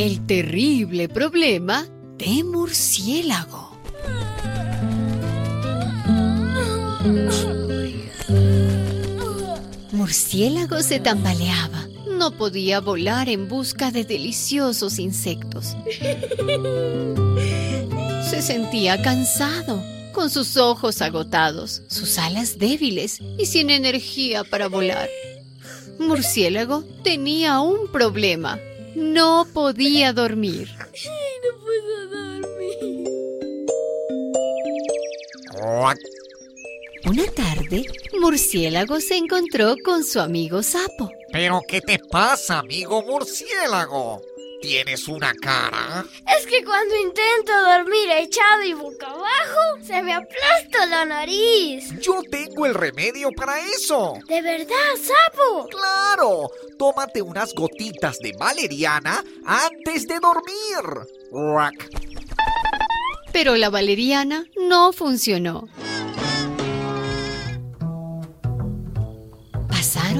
El terrible problema de murciélago. Murciélago se tambaleaba. No podía volar en busca de deliciosos insectos. Se sentía cansado, con sus ojos agotados, sus alas débiles y sin energía para volar. Murciélago tenía un problema. No podía dormir. No puedo dormir. Una tarde, Murciélago se encontró con su amigo Sapo. ¿Pero qué te pasa, amigo murciélago? ¿Tienes una cara? Es que cuando intento dormir echado y boca abajo, se me aplasta la nariz. Yo tengo el remedio para eso. ¿De verdad, sapo? Claro, tómate unas gotitas de valeriana antes de dormir. Pero la valeriana no funcionó.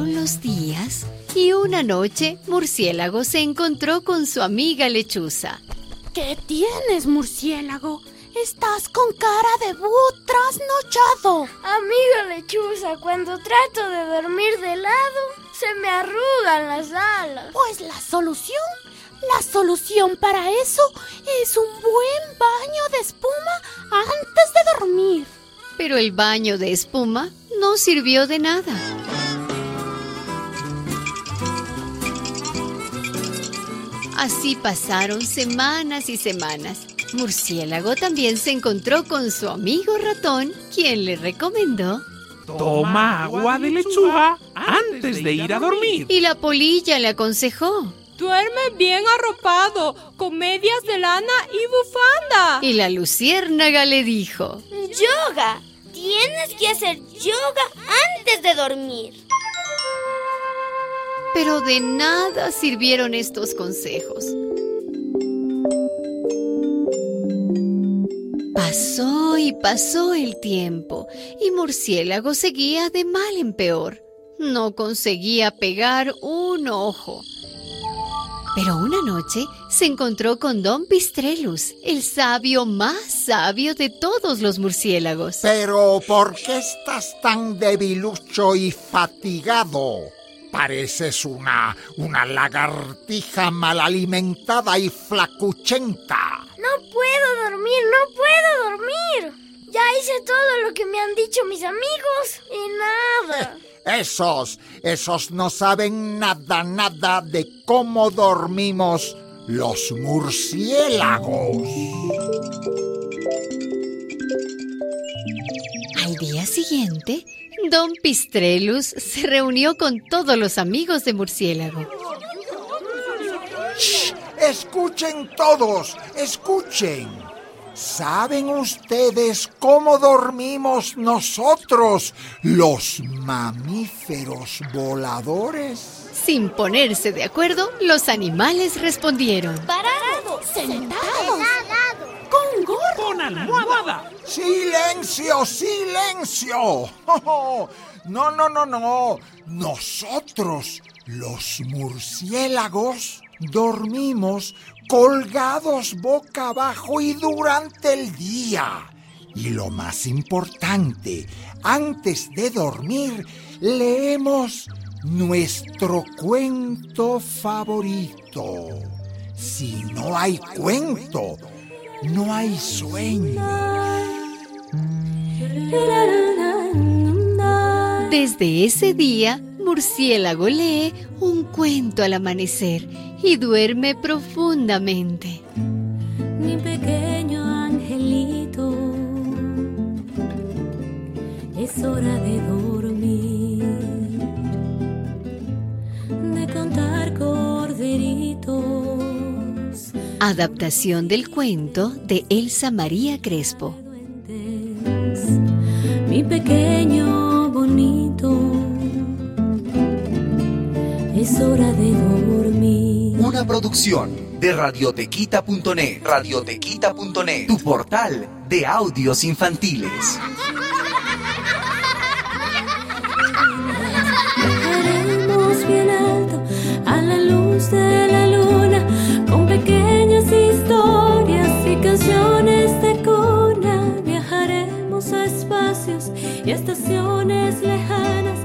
Pasaron los días y una noche Murciélago se encontró con su amiga lechuza. ¿Qué tienes, murciélago? Estás con cara de búho trasnochado. Amiga lechuza, cuando trato de dormir de lado, se me arrugan las alas. Pues la solución, la solución para eso es un buen baño de espuma antes de dormir. Pero el baño de espuma no sirvió de nada. Así pasaron semanas y semanas. Murciélago también se encontró con su amigo ratón, quien le recomendó. Toma agua de lechuga antes de ir a dormir. Y la polilla le aconsejó. Duerme bien arropado, con medias de lana y bufanda. Y la luciérnaga le dijo. Yoga. Tienes que hacer yoga antes de dormir. Pero de nada sirvieron estos consejos. Pasó y pasó el tiempo y Murciélago seguía de mal en peor. No conseguía pegar un ojo. Pero una noche se encontró con Don Pistrelus, el sabio más sabio de todos los murciélagos. Pero ¿por qué estás tan debilucho y fatigado? Pareces una, una lagartija mal alimentada y flacuchenta. No puedo dormir, no puedo dormir. Ya hice todo lo que me han dicho mis amigos y nada. Esos, esos no saben nada, nada de cómo dormimos los murciélagos. Al día siguiente, Don Pistrelus se reunió con todos los amigos de Murciélago. Shh, escuchen todos, escuchen. ¿Saben ustedes cómo dormimos nosotros, los mamíferos voladores? Sin ponerse de acuerdo, los animales respondieron. Parado, Sentados. Almohada. ¡Silencio, silencio! No, no, no, no. Nosotros, los murciélagos, dormimos colgados boca abajo y durante el día. Y lo más importante, antes de dormir, leemos nuestro cuento favorito. Si no hay cuento, no hay sueño. Desde ese día, Murciélago lee un cuento al amanecer y duerme profundamente. Mi pequeño angelito, es hora de dormir, Adaptación del cuento de Elsa María Crespo. Mi pequeño bonito, es hora de dormir. Una producción de radiotequita.net. Radiotequita.net, tu portal de audios infantiles. espacios y estaciones lejanas.